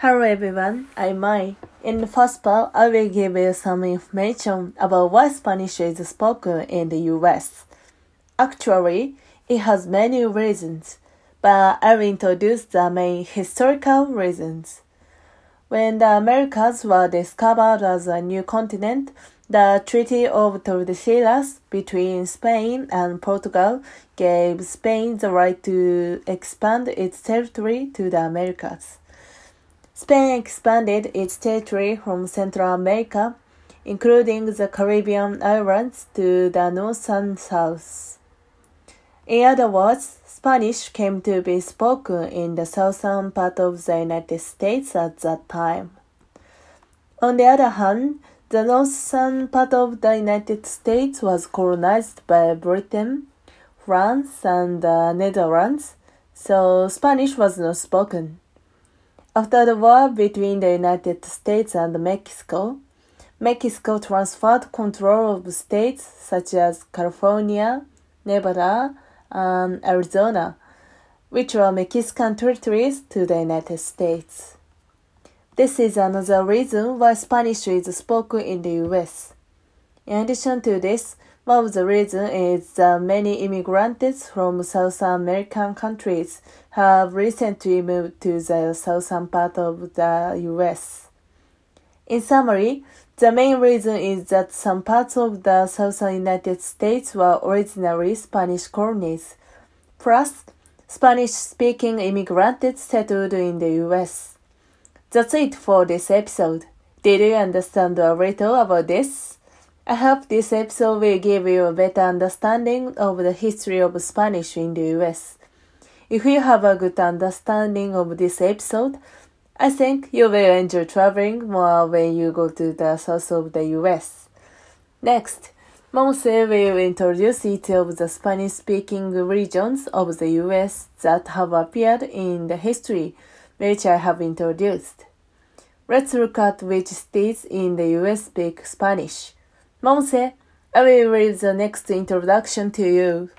Hello everyone, I'm Mai. In the first part, I will give you some information about why Spanish is spoken in the US. Actually, it has many reasons, but I will introduce the main historical reasons. When the Americas were discovered as a new continent, the Treaty of Tordesillas between Spain and Portugal gave Spain the right to expand its territory to the Americas. Spain expanded its territory from Central America, including the Caribbean islands, to the north and south. In other words, Spanish came to be spoken in the southern part of the United States at that time. On the other hand, the northern part of the United States was colonized by Britain, France, and the Netherlands, so Spanish was not spoken. After the war between the United States and Mexico, Mexico transferred control of states such as California, Nevada, and Arizona, which were Mexican territories, to the United States. This is another reason why Spanish is spoken in the US. In addition to this, one of the reasons is that many immigrants from South American countries have recently moved to the southern part of the US. In summary, the main reason is that some parts of the southern United States were originally Spanish colonies. Plus, Spanish speaking immigrants settled in the US. That's it for this episode. Did you understand a little about this? I hope this episode will give you a better understanding of the history of Spanish in the US. If you have a good understanding of this episode, I think you will enjoy traveling more when you go to the south of the US. Next, Monse will introduce each of the Spanish speaking regions of the US that have appeared in the history, which I have introduced. Let's look at which states in the US speak Spanish. Monse, I will read the next introduction to you.